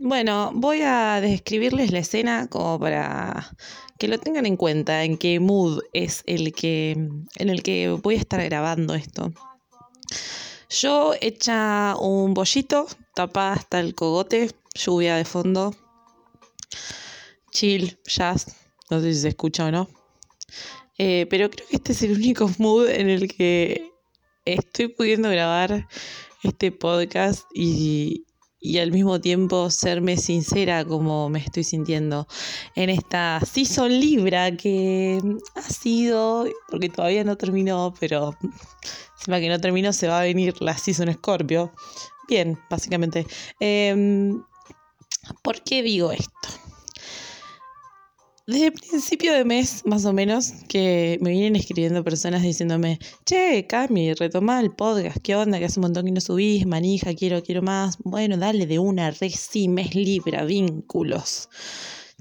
Bueno, voy a describirles la escena como para que lo tengan en cuenta, en qué mood es el que, en el que voy a estar grabando esto. Yo hecha un bollito, tapada hasta el cogote, lluvia de fondo, chill, jazz, no sé si se escucha o no. Eh, pero creo que este es el único mood en el que estoy pudiendo grabar este podcast y, y al mismo tiempo serme sincera como me estoy sintiendo en esta season Libra que ha sido, porque todavía no terminó, pero encima que no terminó se va a venir la season Scorpio. Bien, básicamente. Em, ¿Por qué digo esto? Desde principio de mes, más o menos, que me vienen escribiendo personas diciéndome, che, Cami, retoma el podcast, ¿qué onda? Que hace un montón que no subís, manija, quiero, quiero más. Bueno, dale de una, re sí, mes libra, vínculos.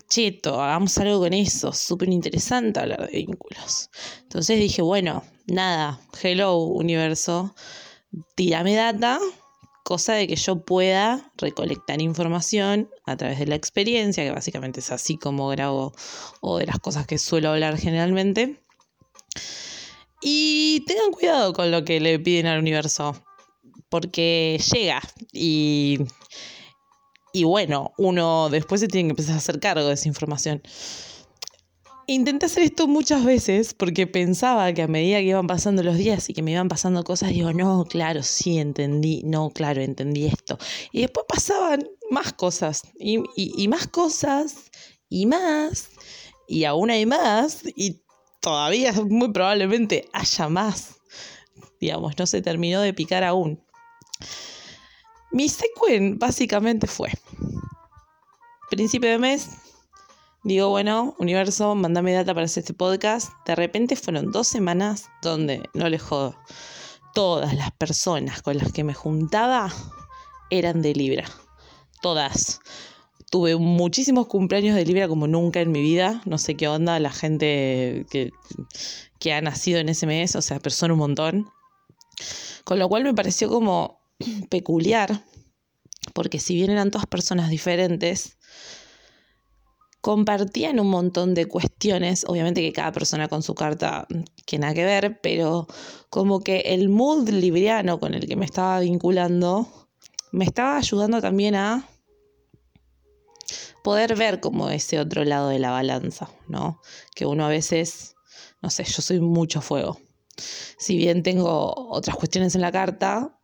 Cheto, hagamos algo con eso, súper interesante hablar de vínculos. Entonces dije, bueno, nada, hello universo, tírame data, cosa de que yo pueda recolectar información a través de la experiencia, que básicamente es así como grabo o de las cosas que suelo hablar generalmente. Y tengan cuidado con lo que le piden al universo, porque llega y, y bueno, uno después se tiene que empezar a hacer cargo de esa información. Intenté hacer esto muchas veces porque pensaba que a medida que iban pasando los días y que me iban pasando cosas, digo, no, claro, sí, entendí, no, claro, entendí esto. Y después pasaban más cosas y, y más cosas y más y aún hay más y todavía muy probablemente haya más. Digamos, no se terminó de picar aún. Mi secuen básicamente fue principio de mes, Digo, bueno, universo, mandame data para hacer este podcast. De repente fueron dos semanas donde, no le jodo, todas las personas con las que me juntaba eran de Libra. Todas. Tuve muchísimos cumpleaños de Libra como nunca en mi vida. No sé qué onda la gente que, que ha nacido en ese mes, o sea, persona un montón. Con lo cual me pareció como peculiar, porque si bien eran todas personas diferentes, compartían un montón de cuestiones, obviamente que cada persona con su carta que nada que ver, pero como que el mood libriano con el que me estaba vinculando me estaba ayudando también a poder ver como ese otro lado de la balanza, ¿no? Que uno a veces, no sé, yo soy mucho fuego. Si bien tengo otras cuestiones en la carta,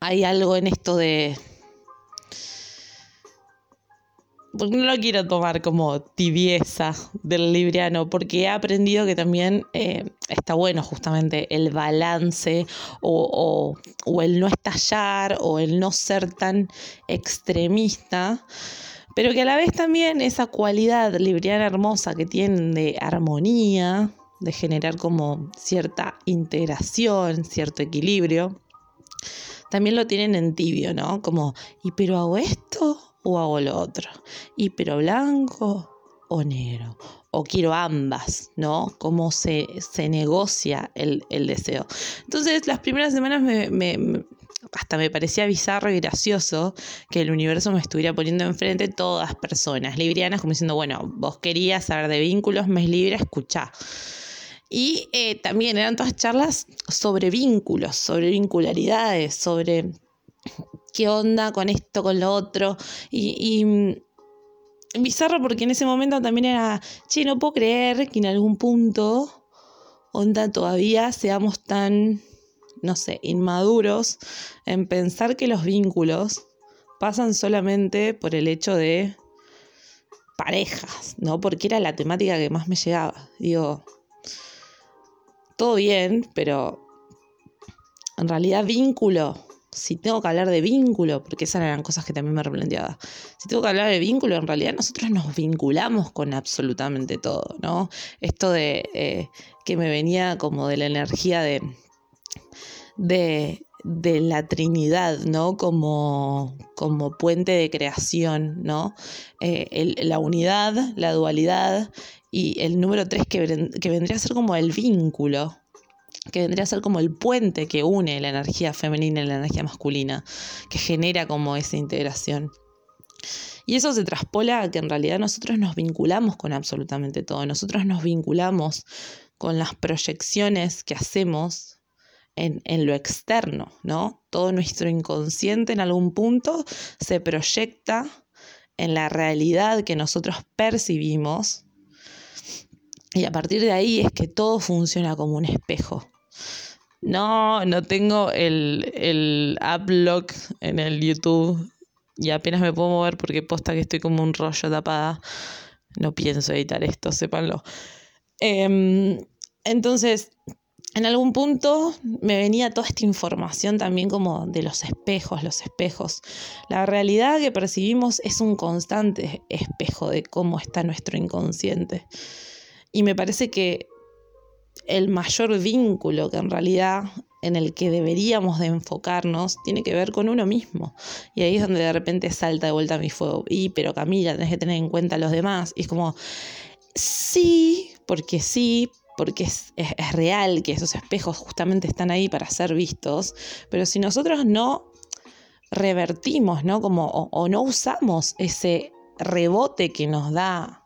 hay algo en esto de no lo quiero tomar como tibieza del libriano, porque he aprendido que también eh, está bueno justamente el balance o, o, el no estallar o el no ser tan extremista, pero que a la vez también esa cualidad libriana hermosa que tienen de armonía, de generar como cierta integración, cierto equilibrio, también lo tienen en tibio, ¿no? Como, ¿y pero hago esto? O hago lo otro. Y pero blanco o negro. O quiero ambas, ¿no? Cómo se, se negocia el, deseo. Entonces, las primeras semanas me, hasta me parecía bizarro y gracioso que el universo me estuviera poniendo enfrente todas personas librianas, como diciendo, bueno, vos querías saber de vínculos, me es libre, escuchá. Y eh, también eran todas charlas sobre vínculos, sobre vincularidades, sobre qué onda con esto, con lo otro. Y, mm, bizarro porque en ese momento también era, che, no puedo creer que en algún punto, onda, todavía seamos tan, no sé, inmaduros en pensar que los vínculos pasan solamente por el hecho de parejas, ¿no? Porque era la temática que más me llegaba. Digo, todo bien, pero en realidad vínculo si tengo que hablar de vínculo, porque esas eran cosas que también me replanteaba, si tengo que hablar de vínculo, en realidad nosotros nos vinculamos con absolutamente todo, ¿no? Esto de eh, que me venía como de la energía de, de, la Trinidad, ¿no? Como, como puente de creación, ¿no? Eh, la unidad, la dualidad y el número tres que, que vendría a ser como el vínculo, que vendría a ser como el puente que une la energía femenina y la energía masculina, que genera como esa integración. Y eso se traspola a que en realidad nosotros nos vinculamos con absolutamente todo. Nosotros nos vinculamos con las proyecciones que hacemos en, en, lo externo, ¿no? Todo nuestro inconsciente en algún punto se proyecta en la realidad que nosotros percibimos y a partir de ahí es que todo funciona como un espejo. No, no tengo el, el en el YouTube y apenas me puedo mover porque posta que estoy como un rollo tapada. No pienso editar esto, sépanlo. Em, entonces, en algún punto me venía toda esta información también como de los espejos, los espejos. La realidad que percibimos es un constante espejo de cómo está nuestro inconsciente. Y me parece que el mayor vínculo que en realidad en el que deberíamos de enfocarnos tiene que ver con uno mismo. Y ahí es donde de repente salta de vuelta mi fuego. Y, pero Camila, tenés que tener en cuenta a los demás. Y es como, sí, porque sí, porque es, es, real que esos espejos justamente están ahí para ser vistos, pero si nosotros no revertimos, ¿no? Como, o no usamos ese rebote que nos da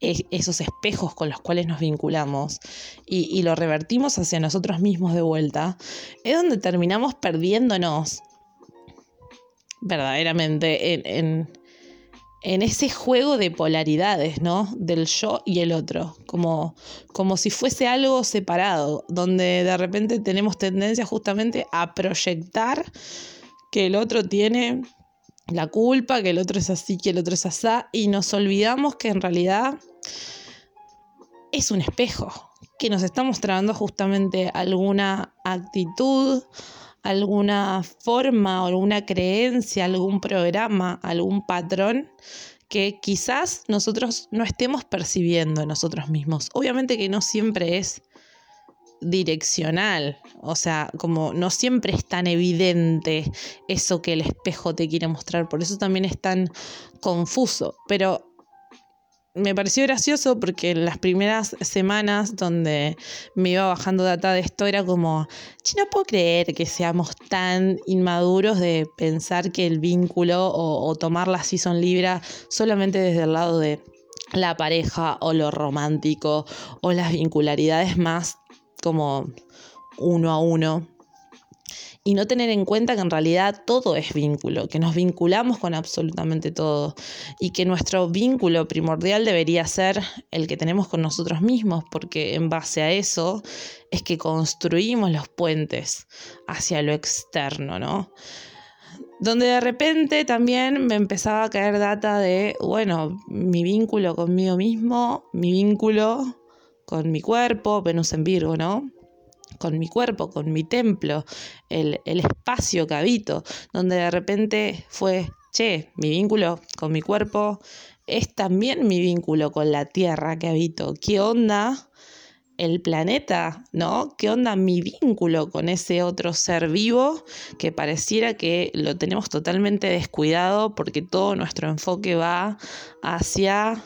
esos espejos con los cuales nos vinculamos y, lo revertimos hacia nosotros mismos de vuelta, es donde terminamos perdiéndonos verdaderamente en, en, ese juego de polaridades, ¿no? Del yo y el otro, como, como si fuese algo separado, donde de repente tenemos tendencia justamente a proyectar que el otro tiene la culpa, que el otro es así, que el otro es asá, y nos olvidamos que en realidad es un espejo, que nos está mostrando justamente alguna actitud, alguna forma, alguna creencia, algún programa, algún patrón que quizás nosotros no estemos percibiendo en nosotros mismos. Obviamente que no siempre es direccional, o sea, como no siempre es tan evidente eso que el espejo te quiere mostrar, por eso también es tan confuso, pero me pareció gracioso porque en las primeras semanas donde me iba bajando data de esto era como, no puedo creer que seamos tan inmaduros de pensar que el vínculo o, o tomar la season libra solamente desde el lado de la pareja o lo romántico o las vincularidades más como uno a uno y no tener en cuenta que en realidad todo es vínculo, que nos vinculamos con absolutamente todo y que nuestro vínculo primordial debería ser el que tenemos con nosotros mismos, porque en base a eso es que construimos los puentes hacia lo externo, ¿no? Donde de repente también me empezaba a caer data de, bueno, mi vínculo conmigo mismo, mi vínculo con mi cuerpo, Venus en Virgo, ¿no? con mi cuerpo, con mi templo, el, espacio que habito, donde de repente fue, che, mi vínculo con mi cuerpo es también mi vínculo con la tierra que habito. ¿Qué onda? el planeta, ¿no? ¿Qué onda mi vínculo con ese otro ser vivo que pareciera que lo tenemos totalmente descuidado porque todo nuestro enfoque va hacia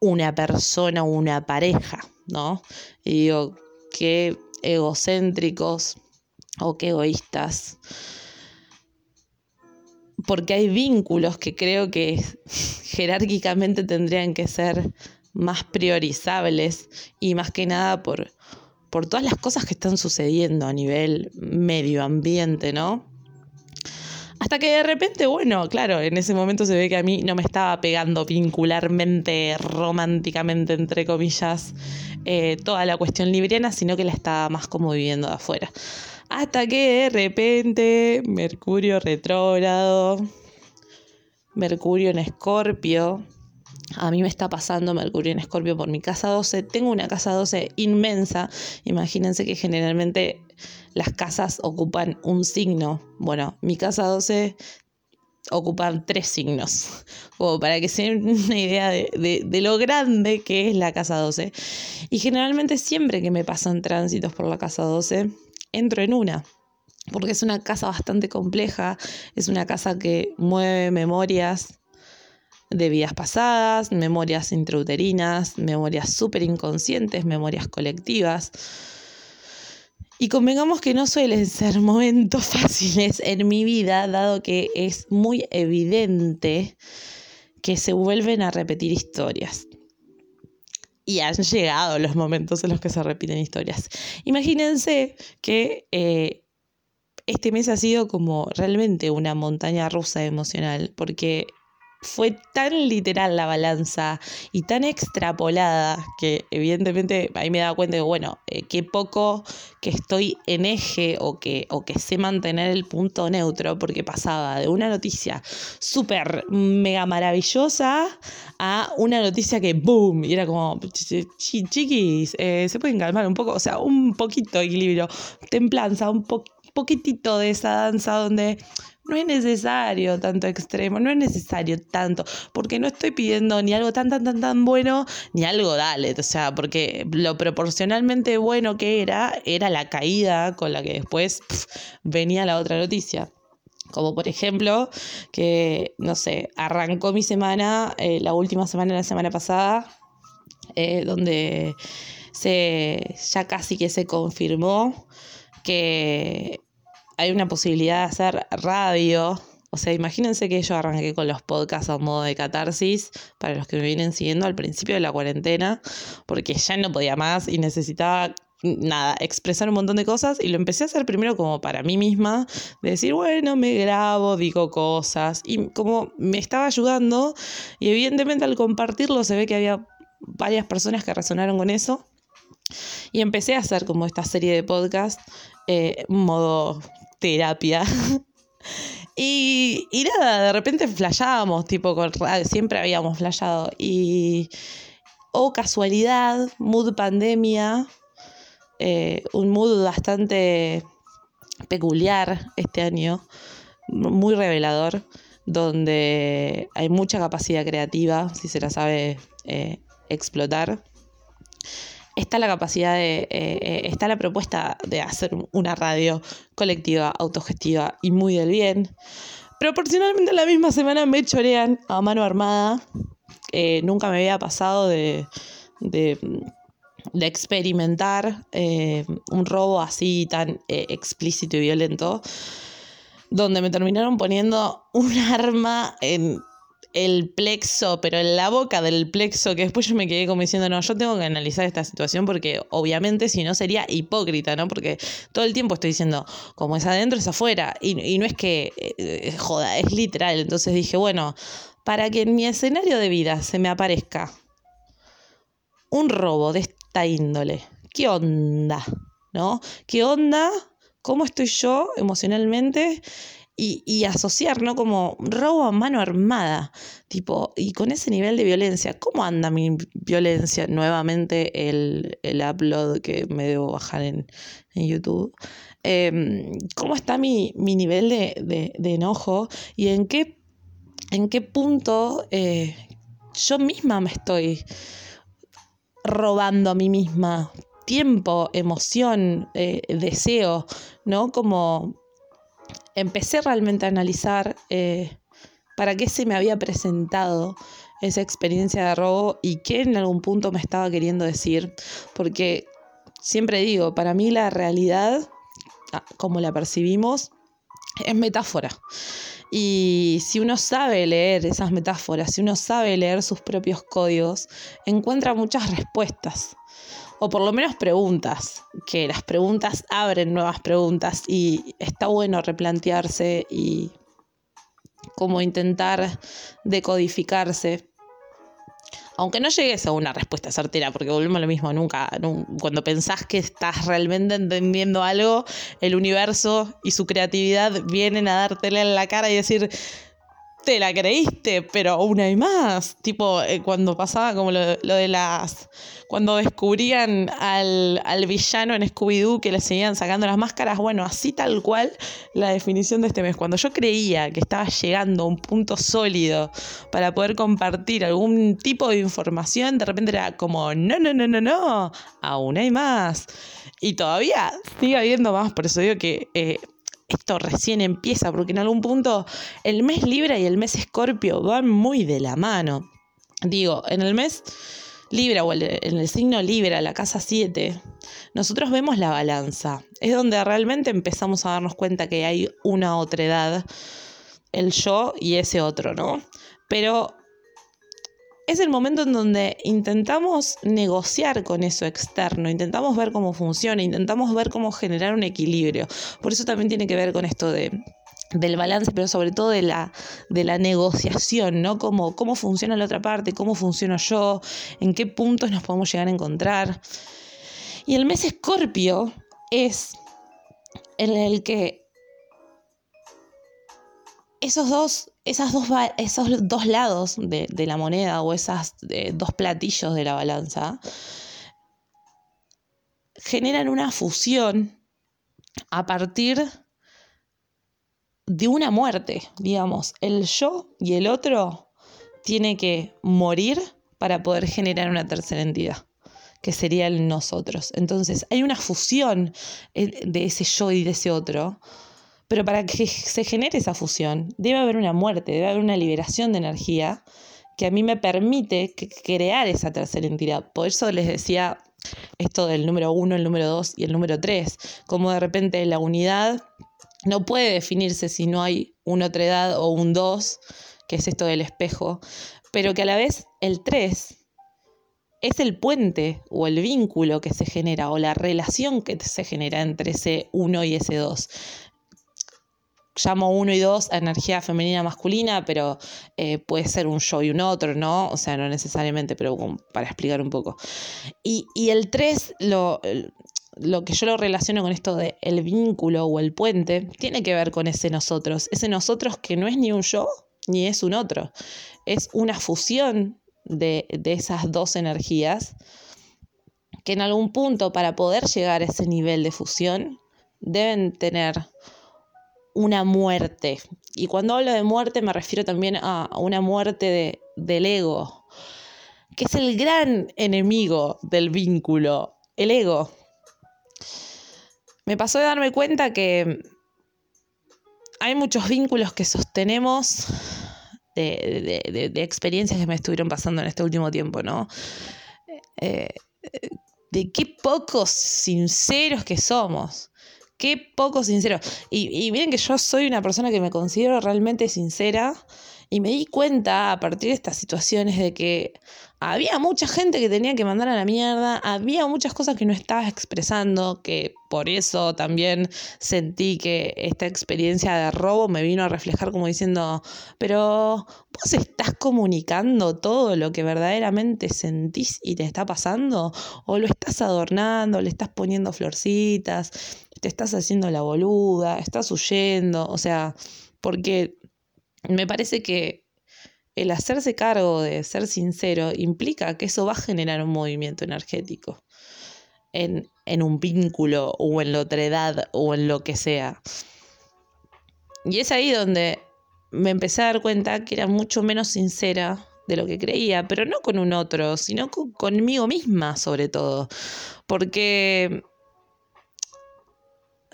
una persona o una pareja, ¿no? Y digo, qué egocéntricos o qué egoístas. Porque hay vínculos que creo que jerárquicamente tendrían que ser más priorizables y más que nada por, por todas las cosas que están sucediendo a nivel medio ambiente, ¿no? Hasta que de repente, bueno, claro, en ese momento se ve que a mí no me estaba pegando vincularmente, románticamente, entre comillas, eh, toda la cuestión libriana, sino que la estaba más como viviendo de afuera. Hasta que de repente, Mercurio retrógrado, Mercurio en Escorpio, a mí me está pasando Mercurio en Escorpio por mi casa 12. Tengo una casa 12 inmensa. Imagínense que generalmente las casas ocupan un signo. Bueno, mi casa 12 ocupa tres signos, como para que se den una idea de, de, lo grande que es la casa 12. Y generalmente siempre que me pasan tránsitos por la casa 12, entro en una, porque es una casa bastante compleja, es una casa que mueve memorias de vidas pasadas, memorias intrauterinas, memorias súper inconscientes, memorias colectivas. Y convengamos que no suelen ser momentos fáciles en mi vida, dado que es muy evidente que se vuelven a repetir historias. Y han llegado los momentos en los que se repiten historias. Imagínense que eh, este mes ha sido como realmente una montaña rusa emocional, porque fue tan literal la balanza y tan extrapolada que evidentemente ahí me daba cuenta de, bueno, eh, qué poco que estoy en eje o que, o que sé mantener el punto neutro, porque pasaba de una noticia súper mega maravillosa a una noticia que boom, y era como, chiquis, eh, se pueden calmar un poco, o sea, un poquito de equilibrio, templanza, un poquitito de esa danza donde no es necesario tanto extremo, no es necesario tanto, porque no estoy pidiendo ni algo tan, tan, tan, tan bueno, ni algo dale, o sea, porque lo proporcionalmente bueno que era, era la caída con la que después venía la otra noticia. Como por ejemplo, que, no sé, arrancó mi semana, eh, la última semana de la semana pasada, eh, donde se, ya casi que se confirmó que hay una posibilidad de hacer radio. O sea, imagínense que yo arranqué con los podcasts a modo de catarsis para los que me vienen siguiendo al principio de la cuarentena, porque ya no podía más y necesitaba nada, expresar un montón de cosas y lo empecé a hacer primero como para mí misma, de decir, bueno, me grabo, digo cosas y como me estaba ayudando y evidentemente al compartirlo se ve que había varias personas que resonaron con eso y empecé a hacer como esta serie de podcast, eh, modo terapia. y, y, nada, de repente flashábamos, tipo, con, siempre habíamos flashado. Y, oh casualidad, mood pandemia, eh, un mood bastante peculiar este año, muy revelador, donde hay mucha capacidad creativa, si se la sabe eh, explotar está la capacidad de, eh, eh, está la propuesta de hacer una radio colectiva, autogestiva y muy del bien. Proporcionalmente la misma semana me chorean a mano armada. Eh, nunca me había pasado de, de, experimentar un robo así tan explícito y violento, donde me terminaron poniendo un arma en el plexo, pero en la boca del plexo, que después yo me quedé como diciendo, no, yo tengo que analizar esta situación porque obviamente si no sería hipócrita, ¿no? Porque todo el tiempo estoy diciendo, como es adentro, es afuera. Y, no es que, eh, joda, es literal. Entonces dije, bueno, para que en mi escenario de vida se me aparezca un robo de esta índole, ¿qué onda? ¿No? ¿Qué onda? ¿Cómo estoy yo emocionalmente? Y, asociar, ¿no? Como robo a mano armada, tipo, y con ese nivel de violencia, ¿cómo anda mi violencia? Nuevamente el, upload que me debo bajar en, YouTube. Em, ¿Cómo está mi, nivel de, enojo y en qué, en qué punto eh, yo misma me estoy robando a mí misma tiempo, emoción, eh, deseo, ¿no? Como empecé realmente a analizar eh, para qué se me había presentado esa experiencia de robo y qué en algún punto me estaba queriendo decir. Porque siempre digo, para mí la realidad, ah, como la percibimos, es metáfora. Y si uno sabe leer esas metáforas, si uno sabe leer sus propios códigos, encuentra muchas respuestas o por lo menos preguntas, que las preguntas abren nuevas preguntas y está bueno replantearse y como intentar decodificarse. Aunque no llegues a una respuesta certera, porque volvemos a lo mismo, nunca, cuando pensás que estás realmente entendiendo algo, el universo y su creatividad vienen a dártela en la cara y decir, te la creíste, pero una hay más. Tipo, eh, cuando pasaba como lo, de las. Cuando descubrían al, villano en Scooby-Doo que le seguían sacando las máscaras. Bueno, así tal cual la definición de este mes. Cuando yo creía que estaba llegando a un punto sólido para poder compartir algún tipo de información, de repente era como: no, no, no, no, no, aún hay más. Y todavía sigue habiendo más. Por eso digo que. Eh, esto recién empieza, porque en algún punto el mes Libra y el mes Escorpio van muy de la mano. Digo, en el mes Libra o en el signo Libra, la casa 7, nosotros vemos la balanza. Es donde realmente empezamos a darnos cuenta que hay una otra edad, el yo y ese otro, ¿no? Pero es el momento en donde intentamos negociar con eso externo, intentamos ver cómo funciona, intentamos ver cómo generar un equilibrio. Por eso también tiene que ver con esto de del balance, pero sobre todo de la, de la negociación, ¿no? Cómo, cómo funciona la otra parte, cómo funciono yo, en qué puntos nos podemos llegar a encontrar. Y el mes escorpio es en el que esos dos, dos, esos dos lados de, la moneda o esos eh, dos platillos de la balanza generan una fusión a partir de una muerte, digamos. El yo y el otro tiene que morir para poder generar una tercera entidad, que sería el nosotros. Entonces, hay una fusión eh, de ese yo y de ese otro, pero para que se genere esa fusión, debe haber una muerte, debe haber una liberación de energía que a mí me permite crear esa tercera entidad. Por eso les decía esto del número uno, el número dos y el número tres, como de repente la unidad no puede definirse si no hay una otra edad o un 2, que es esto del espejo, pero que a la vez el 3 es el puente o el vínculo que se genera o la relación que se genera entre ese 1 y ese 2. Llamo 1 y 2 a energía femenina masculina, pero eh, puede ser un yo y un otro, ¿no? O sea, no necesariamente, pero para explicar un poco. Y, y el 3 lo, lo que yo lo relaciono con esto de el vínculo o el puente, tiene que ver con ese nosotros. Ese nosotros que no es ni un yo ni es un otro. Es una fusión de, de esas dos energías que en algún punto para poder llegar a ese nivel de fusión deben tener una muerte. Y cuando hablo de muerte me refiero también a una muerte de, del ego, que es el gran enemigo del vínculo, el ego me pasó de darme cuenta que hay muchos vínculos que sostenemos de, experiencias que me estuvieron pasando en este último tiempo, ¿no? Eh, de qué pocos sinceros que somos. Qué poco sinceros. Y, y miren que yo soy una persona que me considero realmente sincera y me di cuenta a partir de estas situaciones de que había mucha gente que tenía que mandar a la mierda, había muchas cosas que no estaba expresando, que por eso también sentí que esta experiencia de robo me vino a reflejar como diciendo, pero vos estás comunicando todo lo que verdaderamente sentís y te está pasando, o lo estás adornando, le estás poniendo florcitas, te estás haciendo la boluda, estás huyendo, o sea, porque me parece que el hacerse cargo de ser sincero implica que eso va a generar un movimiento energético en, un vínculo o en la otra edad o en lo que sea. Y es ahí donde me empecé a dar cuenta que era mucho menos sincera de lo que creía, pero no con un otro, sino conmigo misma sobre todo. Porque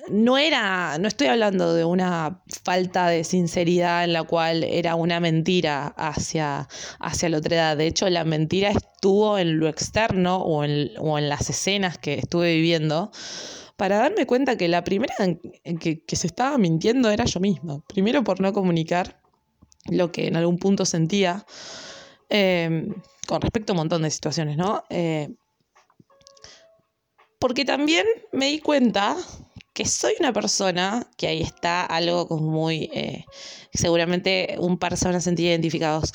no era, no estoy hablando de una falta de sinceridad en la cual era una mentira hacia, hacia la otra edad. De hecho, la mentira estuvo en lo externo o en, o en las escenas que estuve viviendo para darme cuenta que la primera que, que, se estaba mintiendo era yo misma. Primero por no comunicar lo que en algún punto sentía, eh, con respecto a un montón de situaciones, ¿no? Eh, porque también me di cuenta que soy una persona, que ahí está algo como muy, eh, seguramente un par se van a sentir identificados.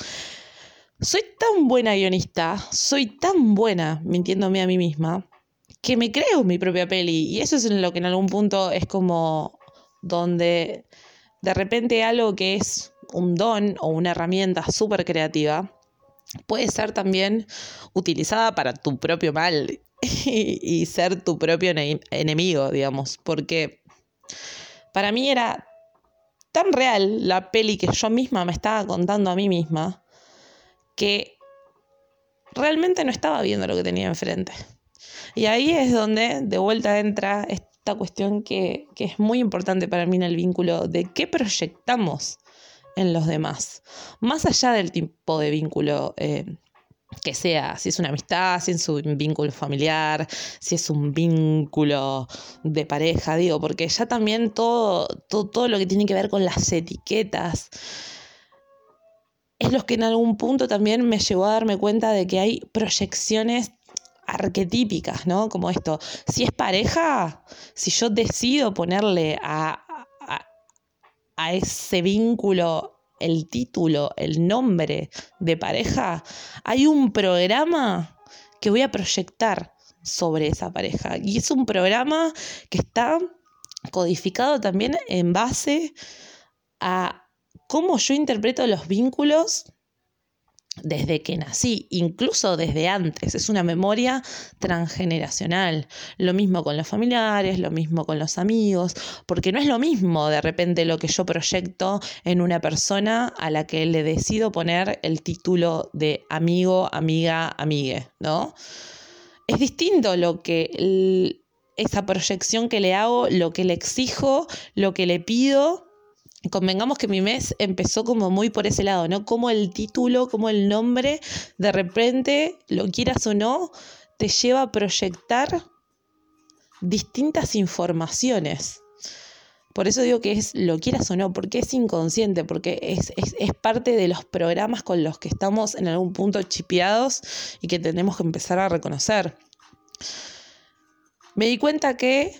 Soy tan buena guionista, soy tan buena mintiéndome a mí misma, que me creo mi propia peli. Y eso es en lo que en algún punto es como donde de repente algo que es un don o una herramienta súper creativa puede ser también utilizada para tu propio mal y, ser tu propio enemigo, digamos, porque para mí era tan real la peli que yo misma me estaba contando a mí misma que realmente no estaba viendo lo que tenía enfrente. Y ahí es donde de vuelta entra esta cuestión que, es muy importante para mí en el vínculo de qué proyectamos en los demás, más allá del tipo de vínculo eh, que sea, si es una amistad, si es un vínculo familiar, si es un vínculo de pareja, digo, porque ya también todo, todo, todo lo que tiene que ver con las etiquetas es lo que en algún punto también me llevó a darme cuenta de que hay proyecciones arquetípicas, ¿no? Como esto, si es pareja, si yo decido ponerle a, a, ese vínculo el título, el nombre de pareja, hay un programa que voy a proyectar sobre esa pareja. Y es un programa que está codificado también en base a cómo yo interpreto los vínculos desde que nací, incluso desde antes. Es una memoria transgeneracional. Lo mismo con los familiares, lo mismo con los amigos, porque no es lo mismo de repente lo que yo proyecto en una persona a la que le decido poner el título de amigo, amiga, amigue, ¿no? Es distinto lo que esa proyección que le hago, lo que le exijo, lo que le pido convengamos que mi mes empezó como muy por ese lado, ¿no? Como el título, como el nombre, de repente, lo quieras o no, te lleva a proyectar distintas informaciones. Por eso digo que es lo quieras o no, porque es inconsciente, porque es, es, parte de los programas con los que estamos en algún punto chipeados y que tenemos que empezar a reconocer. Me di cuenta que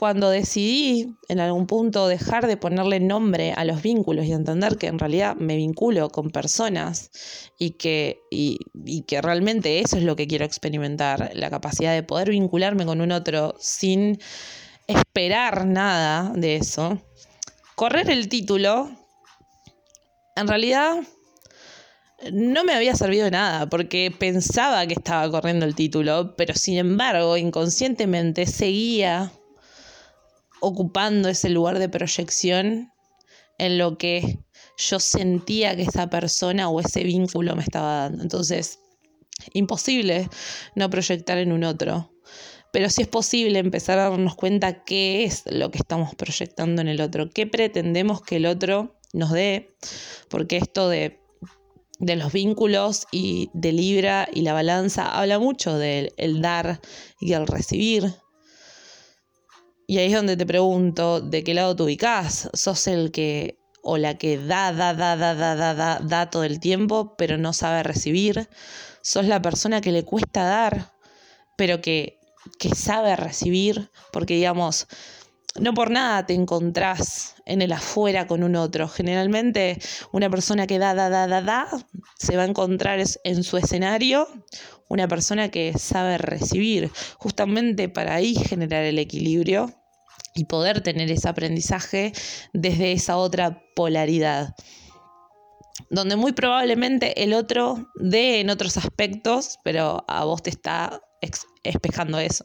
cuando decidí en algún punto dejar de ponerle nombre a los vínculos y entender que en realidad me vinculo con personas y que, y, que realmente eso es lo que quiero experimentar, la capacidad de poder vincularme con un otro sin esperar nada de eso, correr el título, en realidad no me había servido de nada porque pensaba que estaba corriendo el título, pero sin embargo inconscientemente seguía ocupando ese lugar de proyección en lo que yo sentía que esa persona o ese vínculo me estaba dando. Entonces, imposible no proyectar en un otro. Pero sí es posible empezar a darnos cuenta qué es lo que estamos proyectando en el otro, qué pretendemos que el otro nos dé, porque esto de, de los vínculos y de Libra y la balanza habla mucho del el dar y el recibir, y ahí es donde te pregunto, ¿de qué lado te ubicás? ¿Sos el que o la que da, da, da, da, da, da, da, da todo el tiempo, pero no sabe recibir? ¿Sos la persona que le cuesta dar, pero que, que sabe recibir? Porque digamos, no por nada te encontrás en el afuera con un otro. Generalmente una persona que da, da, da, da, da, se va a encontrar en su escenario una persona que sabe recibir, justamente para ahí generar el equilibrio y poder tener ese aprendizaje desde esa otra polaridad donde muy probablemente el otro dé en otros aspectos, pero a vos te está espejando eso.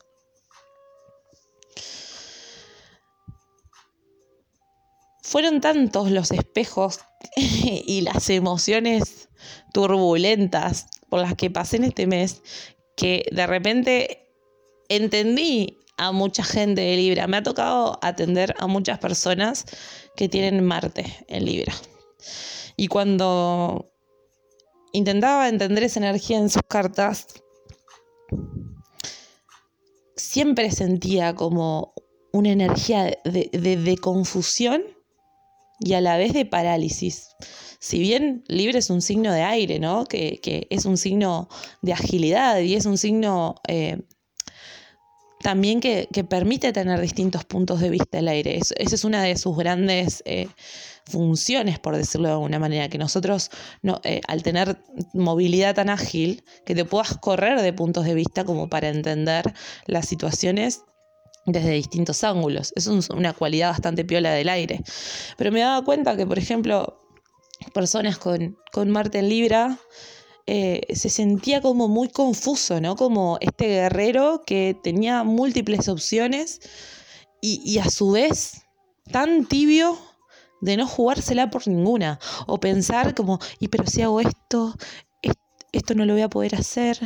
Fueron tantos los espejos y las emociones turbulentas por las que pasé en este mes que de repente entendí a mucha gente de Libra. Me ha tocado atender a muchas personas que tienen Marte en Libra. Y cuando intentaba entender esa energía en sus cartas, siempre sentía como una energía de, confusión y a la vez de parálisis. Si bien Libre es un signo de aire, ¿no? Que, es un signo de agilidad y es un signo eh, también que, permite tener distintos puntos de vista el aire. esa es una de sus grandes eh, funciones, por decirlo de alguna manera, que nosotros, no, eh, al tener movilidad tan ágil, que te puedas correr de puntos de vista como para entender las situaciones desde distintos ángulos. Es una cualidad bastante piola del aire. Pero me daba cuenta que, por ejemplo, personas con, con Marte en Libra, eh, se sentía como muy confuso, ¿no? Como este guerrero que tenía múltiples opciones y, a su vez tan tibio de no jugársela por ninguna o pensar como, y pero si hago esto, esto no lo voy a poder hacer,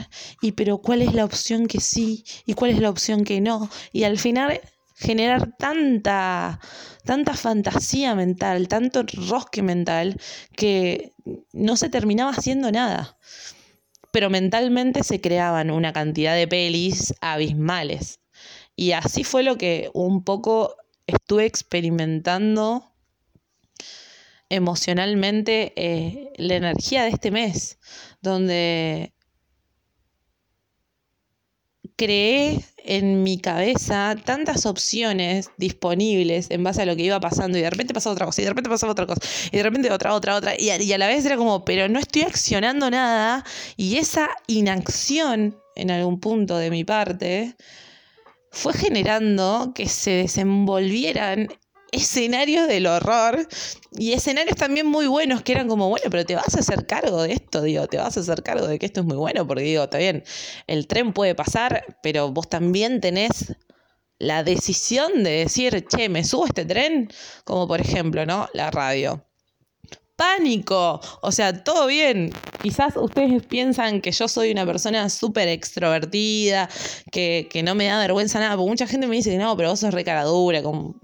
y pero cuál es la opción que sí y cuál es la opción que no, y al final generar tanta, tanta fantasía mental, tanto rosque mental, que no se terminaba haciendo nada. pero mentalmente se creaban una cantidad de pelis abismales. Y así fue lo que un poco estuve experimentando emocionalmente eh, la energía de este mes, donde creé en mi cabeza tantas opciones disponibles en base a lo que iba pasando y de repente pasaba otra cosa y de repente pasaba otra cosa y de repente otra, otra, otra y a, y a la vez era como, pero no estoy accionando nada y esa inacción en algún punto de mi parte fue generando que se desenvolvieran escenarios del horror y escenarios también muy buenos que eran como, bueno, pero te vas a hacer cargo de esto, digo, te vas a hacer cargo de que esto es muy bueno, porque digo, está bien, el tren puede pasar, pero vos también tenés la decisión de decir, che, me subo este tren, como por ejemplo, ¿no? La radio pánico. O sea, todo bien. Quizás ustedes piensan que yo soy una persona súper extrovertida, que, no me da vergüenza nada, porque mucha gente me dice que no, pero vos sos recaradura. Como...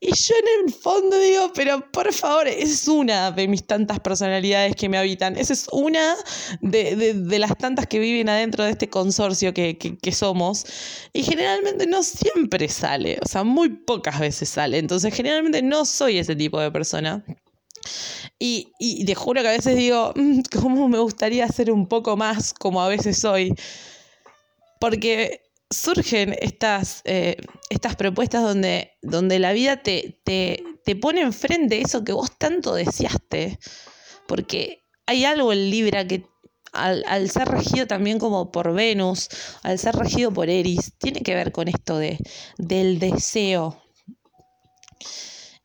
Y yo en el fondo digo, pero por favor, esa es una de mis tantas personalidades que me habitan. Esa es una de, las tantas que viven adentro de este consorcio que, que somos. Y generalmente no siempre sale, o sea, muy pocas veces sale. Entonces, generalmente no soy ese tipo de persona. Y, y te juro que a veces digo, mm, ¿cómo me gustaría ser un poco más como a veces soy? Porque surgen estas, eh, estas propuestas donde, donde la vida te, te, te pone enfrente eso que vos tanto deseaste. Porque hay algo en Libra que al, al, ser regido también como por Venus, al ser regido por Eris, tiene que ver con esto de, del deseo.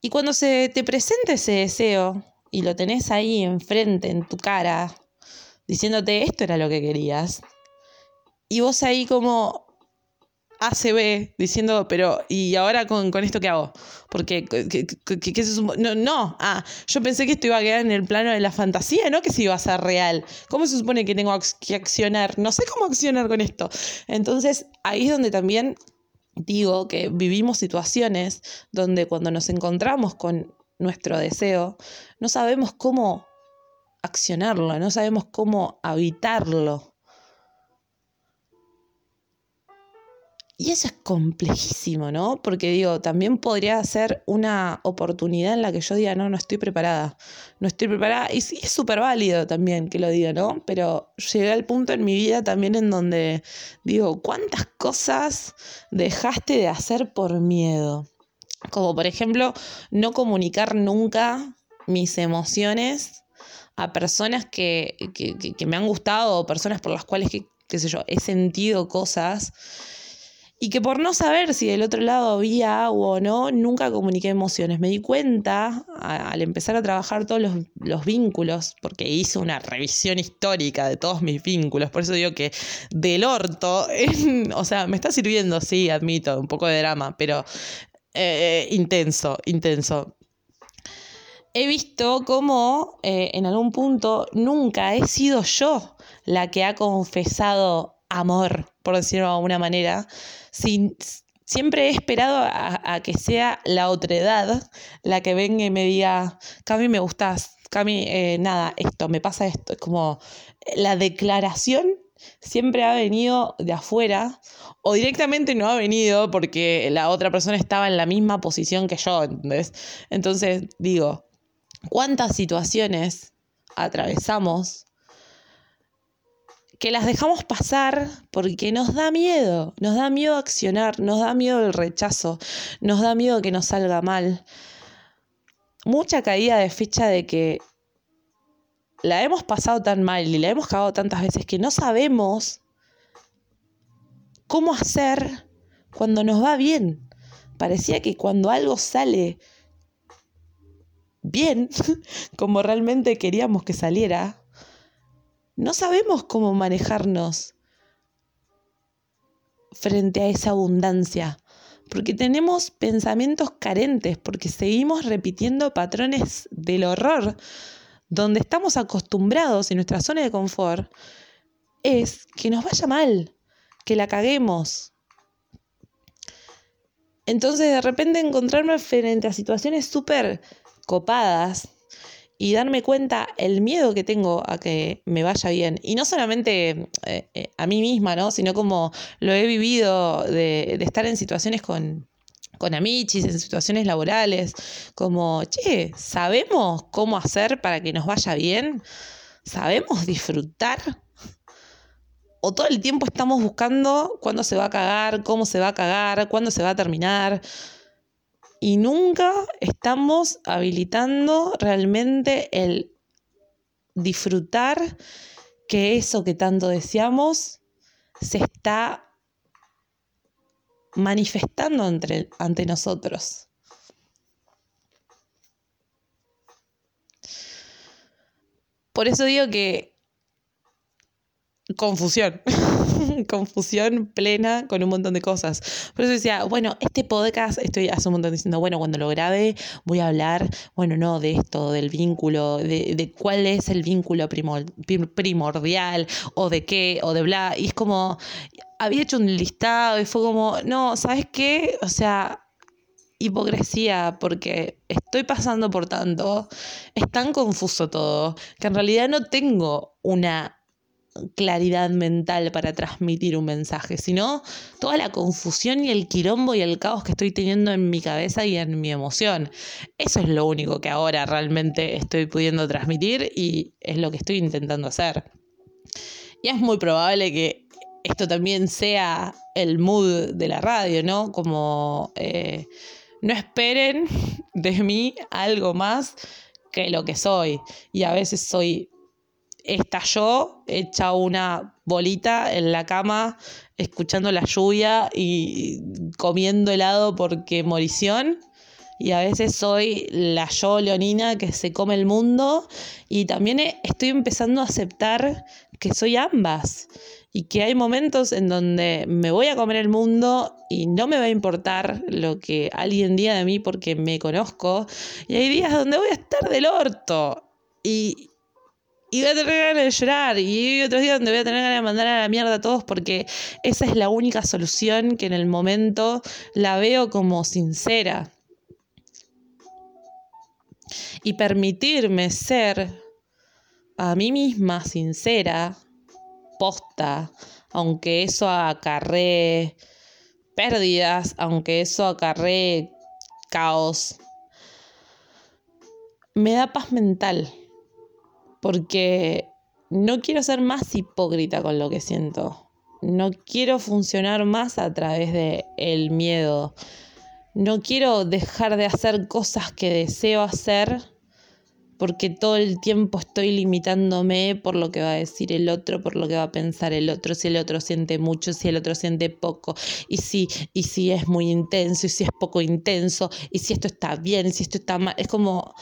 Y cuando se te presenta ese deseo, y lo tenés ahí enfrente, en tu cara, diciéndote esto era lo que querías. Y vos ahí como ACB diciendo, pero ¿y ahora con, esto qué hago? Porque, ¿qué, se no, no, ah, yo pensé que esto iba a quedar en el plano de la fantasía, no que se iba a ser real. ¿Cómo se supone que tengo que accionar? No sé cómo accionar con esto. Entonces, ahí es donde también digo que vivimos situaciones donde cuando nos encontramos con nuestro deseo, no sabemos cómo accionarlo, no sabemos cómo habitarlo. Y eso es complejísimo, ¿no? Porque digo, también podría ser una oportunidad en la que yo diga, no, no estoy preparada, no estoy preparada. Y sí, es súper válido también que lo diga, ¿no? Pero llegué al punto en mi vida también en donde digo, ¿cuántas cosas dejaste de hacer por miedo? Como por ejemplo, no comunicar nunca mis emociones a personas que, me han gustado o personas por las cuales, qué sé yo, he sentido cosas y que por no saber si del otro lado había agua o no, nunca comuniqué emociones. Me di cuenta al empezar a trabajar todos los, los, vínculos, porque hice una revisión histórica de todos mis vínculos, por eso digo que del orto, o sea, me está sirviendo, sí, admito, un poco de drama, pero eh, intenso, intenso. He visto cómo eh, en algún punto nunca he sido yo la que ha confesado amor, por decirlo de alguna manera. Siempre he esperado a, que sea la otra edad la que venga y me diga, Cami, me gustas, Cami, eh, nada, esto, me pasa esto. Es como la declaración siempre ha venido de afuera o directamente no ha venido porque la otra persona estaba en la misma posición que yo, ¿entendés? Entonces digo, ¿cuántas situaciones atravesamos que las dejamos pasar porque nos da miedo, nos da miedo accionar, nos da miedo el rechazo, nos da miedo que nos salga mal? Mucha caída de ficha de que la hemos pasado tan mal y la hemos cagado tantas veces que no sabemos cómo hacer cuando nos va bien. Parecía que cuando algo sale bien, como realmente queríamos que saliera, no sabemos cómo manejarnos frente a esa abundancia, porque tenemos pensamientos carentes, porque seguimos repitiendo patrones del horror, donde estamos acostumbrados en nuestra zona de confort, es que nos vaya mal, que la caguemos. Entonces de repente encontrarme frente a situaciones súper copadas y darme cuenta el miedo que tengo a que me vaya bien. Y no solamente eh, eh, a mí misma, ¿no? Sino como lo he vivido de, estar en situaciones con, con amichis, en situaciones laborales, como, che, ¿sabemos cómo hacer para que nos vaya bien? ¿Sabemos disfrutar? o todo el tiempo estamos buscando cuándo se va a cagar, cómo se va a cagar, cuándo se va a terminar. Y nunca estamos habilitando realmente el disfrutar que eso que tanto deseamos se está manifestando entre, ante nosotros. Por eso digo que confusión. confusión plena con un montón de cosas. Por eso decía, bueno, este podcast, estoy hace un montón diciendo, bueno, cuando lo grabe voy a hablar, bueno, no, de esto, del vínculo, de, de cuál es el vínculo primordial, o de qué, o de bla. Y es como, había hecho un listado y fue como, no, ¿sabes qué? O sea, hipocresía porque estoy pasando por tanto, es tan confuso todo, que en realidad no tengo una claridad mental para transmitir un mensaje, sino toda la confusión y el quirombo y el caos que estoy teniendo en mi cabeza y en mi emoción. Eso es lo único que ahora realmente estoy pudiendo transmitir y es lo que estoy intentando hacer. Y es muy probable que esto también sea el mood de la radio, ¿no? Como eh, no esperen de mí algo más que lo que soy. Y a veces soy estalló hecha una bolita en la cama, escuchando la lluvia y comiendo helado porque morición. Y a veces soy la yo leonina que se come el mundo. Y también estoy empezando a aceptar que soy ambas. Y que hay momentos en donde me voy a comer el mundo y no me va a importar lo que alguien diga de mí porque me conozco. Y hay días donde voy a estar del orto. Y, y voy a tener ganas de llorar. Y otros días donde voy a tener ganas de mandar a la mierda a todos porque esa es la única solución que en el momento la veo como sincera. Y permitirme ser a mí misma sincera, posta, aunque eso acarree pérdidas, aunque eso acarree caos, me da paz mental porque no quiero ser más hipócrita con lo que siento. No quiero funcionar más a través de el miedo. No quiero dejar de hacer cosas que deseo hacer porque todo el tiempo estoy limitándome por lo que va a decir el otro, por lo que va a pensar el otro, si el otro siente mucho, si el otro siente poco, y si, y si es muy intenso, y si es poco intenso, y si esto está bien, y si esto está mal. Es como,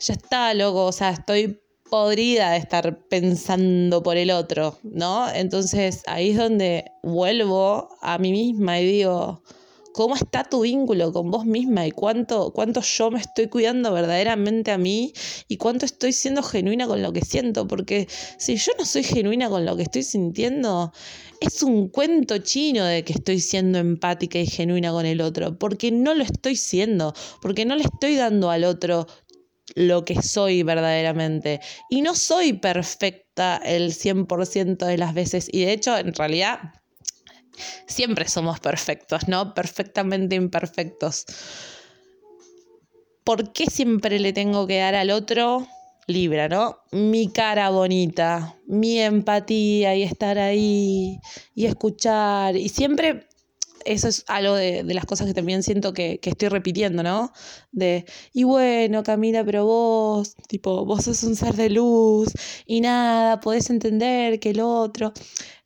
ya está, loco, o sea, estoy podrida de estar pensando por el otro, ¿no? Entonces ahí es donde vuelvo a mí misma y digo, ¿cómo está tu vínculo con vos misma y cuánto, cuánto yo me estoy cuidando verdaderamente a mí y cuánto estoy siendo genuina con lo que siento? Porque si yo no soy genuina con lo que estoy sintiendo, es un cuento chino de que estoy siendo empática y genuina con el otro, porque no lo estoy siendo, porque no le estoy dando al otro lo que soy verdaderamente. Y no soy perfecta el 100% de las veces. Y de hecho, en realidad, siempre somos perfectos, ¿no? Perfectamente imperfectos. ¿Por qué siempre le tengo que dar al otro Libra, ¿no? Mi cara bonita, mi empatía y estar ahí y escuchar. Y siempre eso es algo de, las cosas que también siento que, que, estoy repitiendo, ¿no? De, y bueno, Camila, pero vos, tipo, vos sos un ser de luz y nada, podés entender que el otro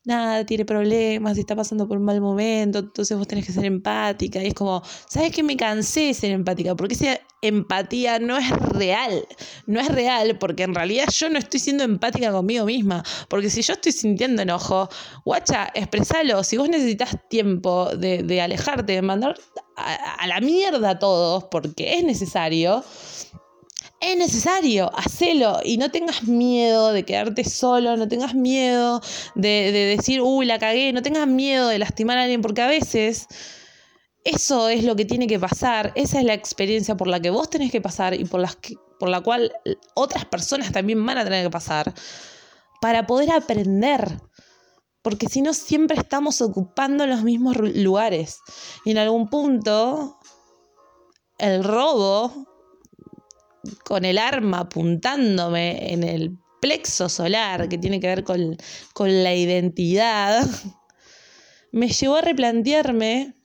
nada, tiene problemas, está pasando por un mal momento, entonces vos tenés que ser empática. Y es como, ¿sabes qué? Me cansé de ser empática, porque esa empatía no es real, no es real, porque en realidad yo no estoy siendo empática conmigo misma, porque si yo estoy sintiendo enojo, guacha, expresalo, si vos necesitas tiempo de, alejarte, de mandar a, a la mierda a todos, porque es necesario, es necesario, hacelo y no tengas miedo de quedarte solo, no tengas miedo de, decir, uy, la cagué, no tengas miedo de lastimar a alguien, porque a veces eso es lo que tiene que pasar, esa es la experiencia por la que vos tenés que pasar y por, las por la cual otras personas también van a tener que pasar para poder aprender. Porque si no, siempre estamos ocupando los mismos lugares. Y en algún punto, el robo, con el arma apuntándome en el plexo solar, que tiene que ver con, con la identidad, me llevó a replantearme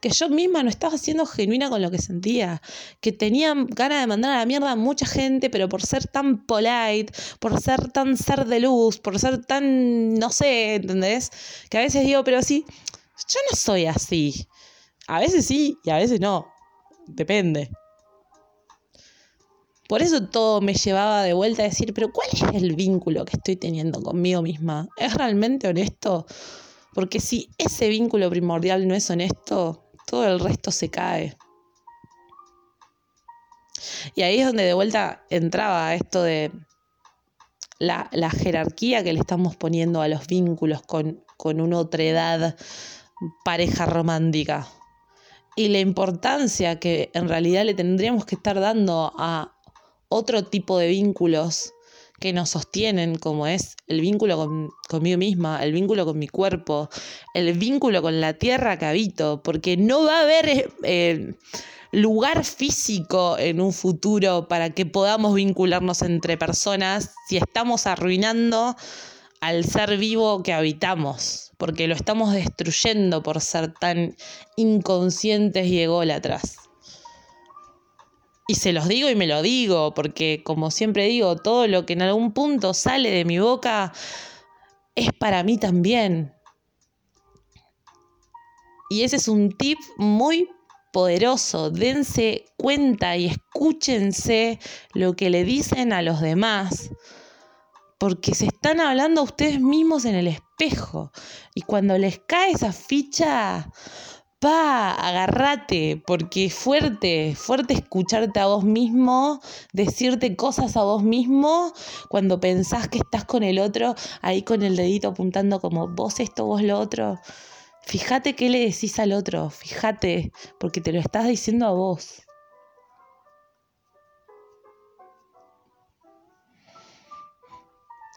que yo misma no estaba siendo genuina con lo que sentía, que tenía ganas de mandar a la mierda a mucha gente, pero por ser tan polite, por ser tan ser de luz, por ser tan, no sé, ¿entendés? Que a veces digo, pero sí, yo no soy así. A veces sí y a veces no. Depende. Por eso todo me llevaba de vuelta a decir, pero ¿cuál es el vínculo que estoy teniendo conmigo misma? ¿Es realmente honesto? Porque si ese vínculo primordial no es honesto, todo el resto se cae. Y ahí es donde de vuelta entraba esto de la, jerarquía que le estamos poniendo a los vínculos con, con una otra edad pareja romántica. Y la importancia que en realidad le tendríamos que estar dando a otro tipo de vínculos que nos sostienen, como es el vínculo con, conmigo misma, el vínculo con mi cuerpo, el vínculo con la tierra que habito, porque no va a haber eh, lugar físico en un futuro para que podamos vincularnos entre personas si estamos arruinando al ser vivo que habitamos, porque lo estamos destruyendo por ser tan inconscientes y ególatras. Y se los digo y me lo digo, porque como siempre digo, todo lo que en algún punto sale de mi boca es para mí también. Y ese es un tip muy poderoso. Dense cuenta y escúchense lo que le dicen a los demás. Porque se están hablando a ustedes mismos en el espejo. Y cuando les cae esa ficha, pa, agárrate, porque es fuerte, fuerte escucharte a vos mismo, decirte cosas a vos mismo cuando pensás que estás con el otro, ahí con el dedito apuntando como vos esto, vos lo otro. Fíjate qué le decís al otro, fíjate, porque te lo estás diciendo a vos.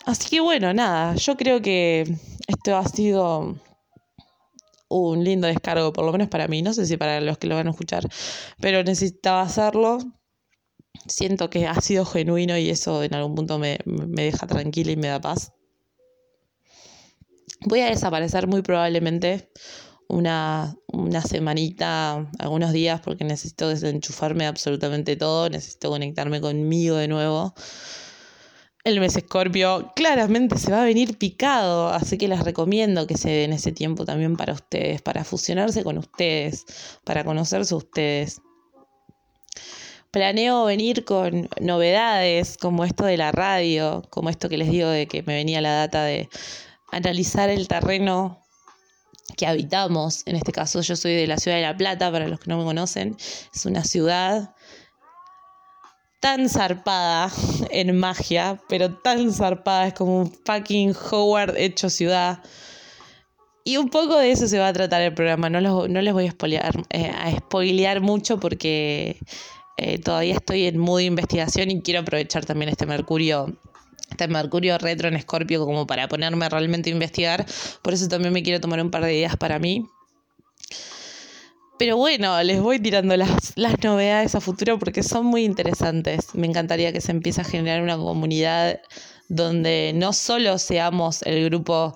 Así que bueno, nada, yo creo que esto ha sido un lindo descargo, por lo menos para mí, no sé si para los que lo van a escuchar, pero necesitaba hacerlo. Siento que ha sido genuino y eso en algún punto me, deja tranquila y me da paz. Voy a desaparecer muy probablemente una, una semanita, algunos días, porque necesito desenchufarme absolutamente todo, necesito conectarme conmigo de nuevo el mes Escorpio claramente se va a venir picado, así que les recomiendo que se den ese tiempo también para ustedes, para fusionarse con ustedes, para conocerse ustedes. Planeo venir con novedades como esto de la radio, como esto que les digo de que me venía la data de analizar el terreno que habitamos. En este caso yo soy de la ciudad de La Plata, para los que no me conocen, es una ciudad tan zarpada en magia, pero tan zarpada, es como un fucking Howard hecho ciudad. Y un poco de eso se va a tratar el programa, no, no les voy a spoilear, eh, a mucho porque eh, todavía estoy en modo de investigación y quiero aprovechar también este Mercurio este Mercurio retro en Escorpio como para ponerme realmente a investigar. Por eso también me quiero tomar un par de días para mí. Pero bueno, les voy tirando las, novedades a futuro porque son muy interesantes. Me encantaría que se empiece a generar una comunidad donde no solo seamos el grupo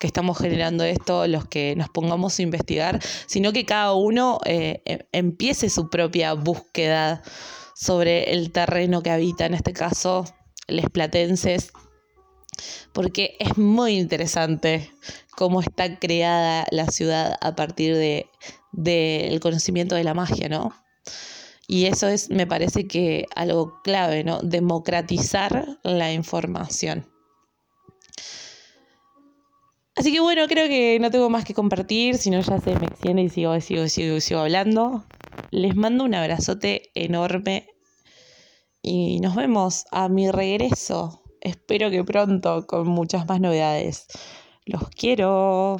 que estamos generando esto, los que nos pongamos a investigar, sino que cada uno eh, em, empiece su propia búsqueda sobre el terreno que habita, en este caso, les platenses, porque es muy interesante cómo está creada la ciudad a partir de del conocimiento de la magia, ¿no? Y eso es, me parece que algo clave, ¿no? Democratizar la información. Así que bueno, creo que no tengo más que compartir, si no ya se me extiende y sigo, sigo, sigo, sigo hablando. Les mando un abrazote enorme y nos vemos a mi regreso. Espero que pronto con muchas más novedades. Los quiero.